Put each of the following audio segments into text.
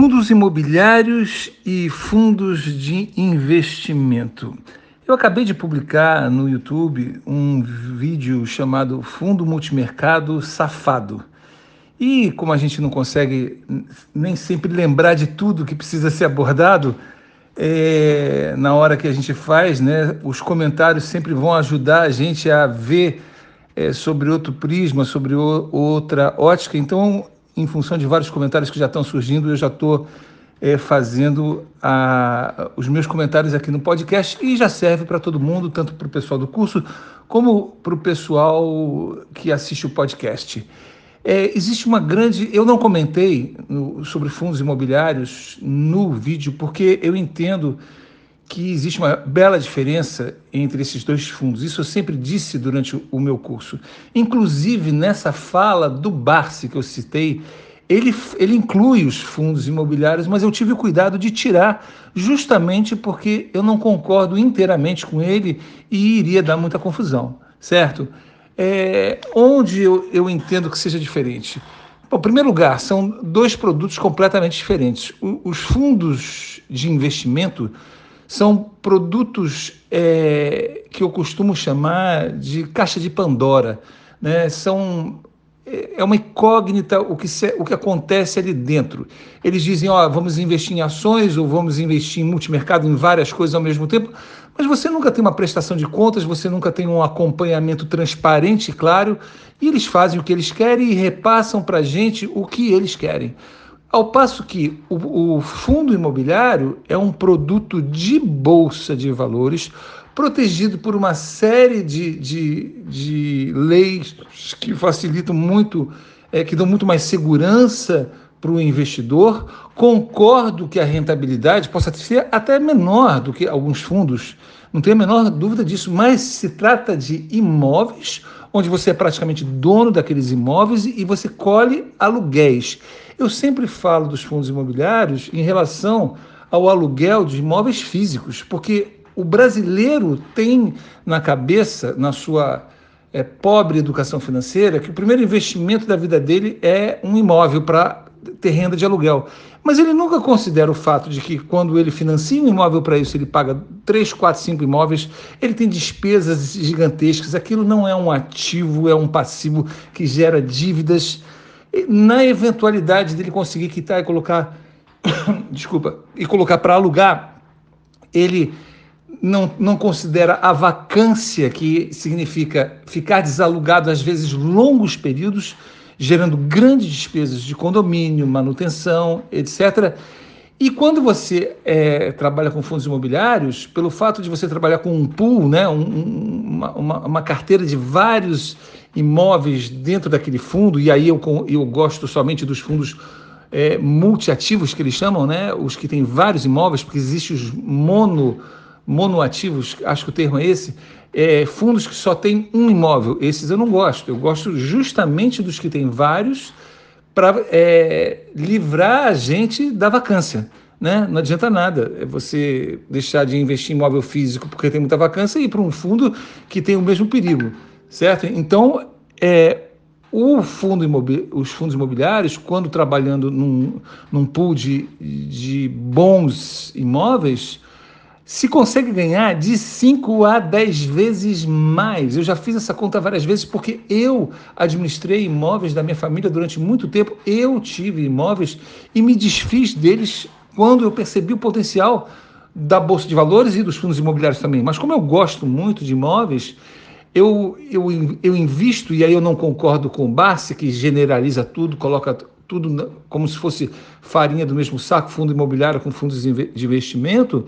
Fundos imobiliários e fundos de investimento. Eu acabei de publicar no YouTube um vídeo chamado Fundo Multimercado Safado. E como a gente não consegue nem sempre lembrar de tudo que precisa ser abordado, é, na hora que a gente faz, né, os comentários sempre vão ajudar a gente a ver é, sobre outro prisma, sobre o, outra ótica. Então, em função de vários comentários que já estão surgindo, eu já estou é, fazendo a, os meus comentários aqui no podcast e já serve para todo mundo, tanto para o pessoal do curso como para o pessoal que assiste o podcast. É, existe uma grande. Eu não comentei no, sobre fundos imobiliários no vídeo, porque eu entendo que existe uma bela diferença entre esses dois fundos. Isso eu sempre disse durante o meu curso. Inclusive, nessa fala do Barsi que eu citei, ele, ele inclui os fundos imobiliários, mas eu tive o cuidado de tirar, justamente porque eu não concordo inteiramente com ele e iria dar muita confusão, certo? É, onde eu, eu entendo que seja diferente? Bom, em primeiro lugar, são dois produtos completamente diferentes. O, os fundos de investimento são produtos é, que eu costumo chamar de caixa de Pandora. Né? São, é uma incógnita o que, se, o que acontece ali dentro. Eles dizem, ó, vamos investir em ações ou vamos investir em multimercado, em várias coisas ao mesmo tempo, mas você nunca tem uma prestação de contas, você nunca tem um acompanhamento transparente e claro, e eles fazem o que eles querem e repassam para a gente o que eles querem. Ao passo que o, o, fundo imobiliário é um produto de bolsa de valores protegido por uma série de, de, de leis que facilitam muito, é, que dão muito mais segurança para o investidor. Concordo que a rentabilidade possa ser até menor do que alguns fundos, não tenho a menor dúvida disso, mas se trata de imóveis onde você é praticamente dono daqueles imóveis e você colhe aluguéis. Eu sempre falo dos fundos imobiliários em relação ao aluguel de imóveis físicos, porque o brasileiro tem na cabeça, na sua é, pobre educação financeira, que o primeiro investimento da vida dele é um imóvel para ter renda de aluguel. Mas ele nunca considera o fato de que quando ele financia um imóvel para isso, ele paga 3, 4, 5 imóveis, ele tem despesas gigantescas, aquilo não é um ativo, é um passivo que gera dívidas na eventualidade dele conseguir quitar e colocar, desculpa, e colocar para alugar, ele não, não considera a vacância, que significa ficar desalugado às vezes longos períodos, gerando grandes despesas de condomínio, manutenção, etc. E quando você é, trabalha com fundos imobiliários, pelo fato de você trabalhar com um pool, né, um, uma, uma, uma carteira de vários imóveis dentro daquele fundo, e aí eu, eu gosto somente dos fundos é, multiativos que eles chamam, né? os que têm vários imóveis, porque existem os mono, monoativos, acho que o termo é esse, é, fundos que só têm um imóvel. Esses eu não gosto, eu gosto justamente dos que têm vários para é, livrar a gente da vacância. Né? Não adianta nada é você deixar de investir em imóvel físico porque tem muita vacância e ir para um fundo que tem o mesmo perigo certo? Então, é, o fundo os fundos imobiliários, quando trabalhando num, num pool de, de bons imóveis, se consegue ganhar de 5 a 10 vezes mais. Eu já fiz essa conta várias vezes porque eu administrei imóveis da minha família durante muito tempo. Eu tive imóveis e me desfiz deles quando eu percebi o potencial da bolsa de valores e dos fundos imobiliários também. Mas como eu gosto muito de imóveis, eu, eu, eu invisto, e aí eu não concordo com o Barsi, que generaliza tudo, coloca tudo como se fosse farinha do mesmo saco, fundo imobiliário com fundos de investimento.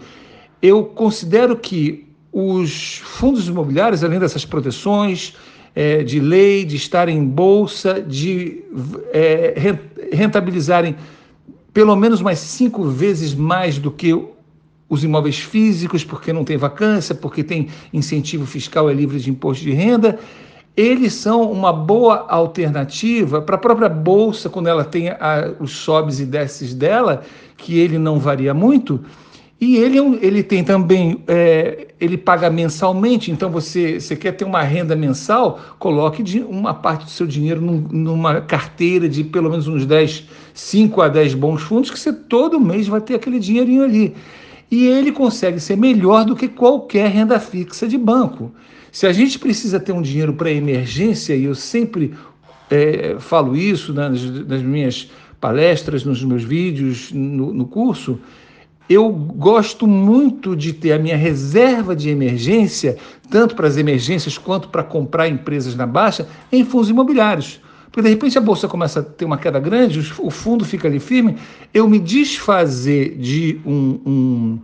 Eu considero que os fundos imobiliários, além dessas proteções é, de lei, de estar em bolsa, de é, rentabilizarem pelo menos mais cinco vezes mais do que os imóveis físicos, porque não tem vacância, porque tem incentivo fiscal, é livre de imposto de renda, eles são uma boa alternativa para a própria bolsa, quando ela tem a, os sobes e desces dela, que ele não varia muito, E ele, é ele tem também, é, ele paga mensalmente, então você, você quer ter uma renda mensal, coloque de uma parte do seu dinheiro num, numa carteira de pelo menos uns 10, 5 a 10 bons fundos, que você todo mês vai ter aquele dinheirinho ali. E ele consegue ser melhor do que qualquer renda fixa de banco. Se a gente precisa ter um dinheiro para emergência, e eu sempre é, falo isso nas, nas, minhas palestras, nos meus vídeos, no, no curso, eu gosto muito de ter a minha reserva de emergência, tanto para as emergências quanto para comprar empresas na baixa, em fundos imobiliários. Porque de repente a bolsa começa a ter uma queda grande, o fundo fica ali firme, eu me desfazer de um, um,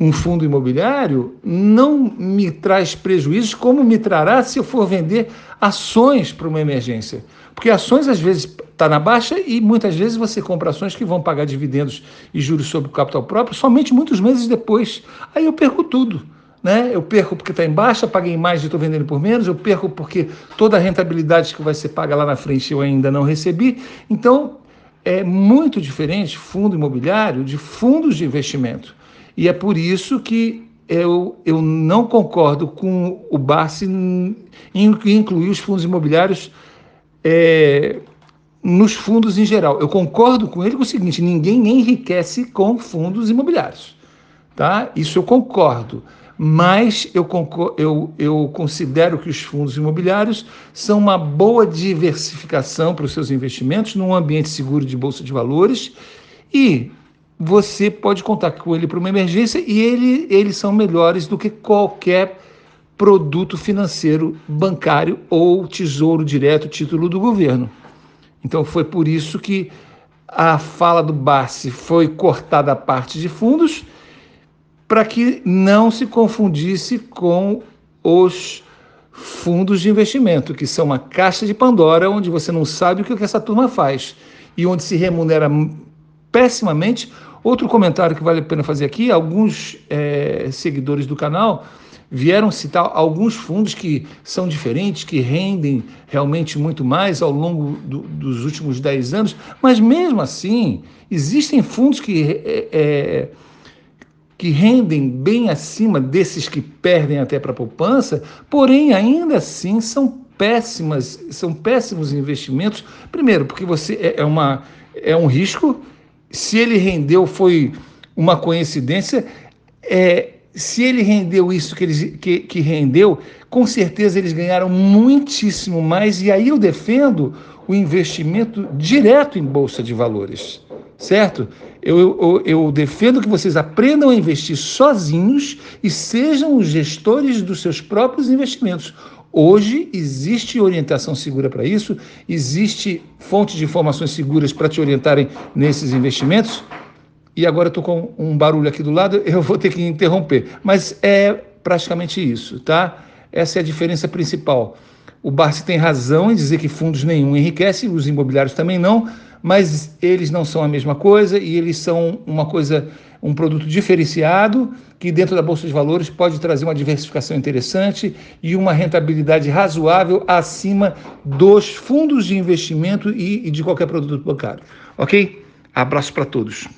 um fundo imobiliário não me traz prejuízos como me trará se eu for vender ações para uma emergência. Porque ações às vezes está na baixa e muitas vezes você compra ações que vão pagar dividendos e juros sobre o capital próprio somente muitos meses depois. Aí eu perco tudo. Né? Eu perco porque está em baixa, paguei mais e estou vendendo por menos, eu perco porque toda a rentabilidade que vai ser paga lá na frente eu ainda não recebi. Então, é muito diferente fundo imobiliário de fundos de investimento. E é por isso que eu, eu não concordo com o Barsi em incluir os fundos imobiliários é, nos fundos em geral. Eu concordo com ele com o seguinte: ninguém enriquece com fundos imobiliários. Tá? Isso eu concordo. Mas eu, eu, eu considero que os fundos imobiliários são uma boa diversificação para os seus investimentos num ambiente seguro de bolsa de valores e você pode contar com ele para uma emergência e ele, eles são melhores do que qualquer produto financeiro bancário ou tesouro direto, título do governo. Então foi por isso que a fala do Barsi foi cortada a parte de fundos para que não se confundisse com os fundos de investimento, que são uma caixa de Pandora onde você não sabe o que essa turma faz e onde se remunera pessimamente. Outro comentário que vale a pena fazer aqui: alguns é, seguidores do canal vieram citar alguns fundos que são diferentes, que rendem realmente muito mais ao longo do, dos últimos 10 anos, mas mesmo assim, existem fundos que, é, é, que rendem bem acima desses que perdem até para a poupança, porém, ainda assim, são péssimas, são péssimos investimentos. Primeiro, porque você é, é uma, é um risco, se ele rendeu foi uma coincidência, é, se ele rendeu isso que, eles, que, que rendeu, com certeza eles ganharam muitíssimo mais. E aí eu defendo o investimento direto em bolsa de valores, certo? Eu, eu, eu, defendo que vocês aprendam a investir sozinhos e sejam os gestores dos seus próprios investimentos. Hoje existe orientação segura para isso, existe fonte de informações seguras para te orientarem nesses investimentos e agora estou com um barulho aqui do lado, eu vou ter que interromper. Mas é praticamente isso, tá? Essa é a diferença principal. O Barsi tem razão em dizer que fundos nenhum enriquece, os imobiliários também não, mas eles não são a mesma coisa e eles são uma coisa, um produto diferenciado que dentro da bolsa de valores pode trazer uma diversificação interessante e uma rentabilidade razoável acima dos fundos de investimento e, e de qualquer produto bancário. Ok? Abraço para todos.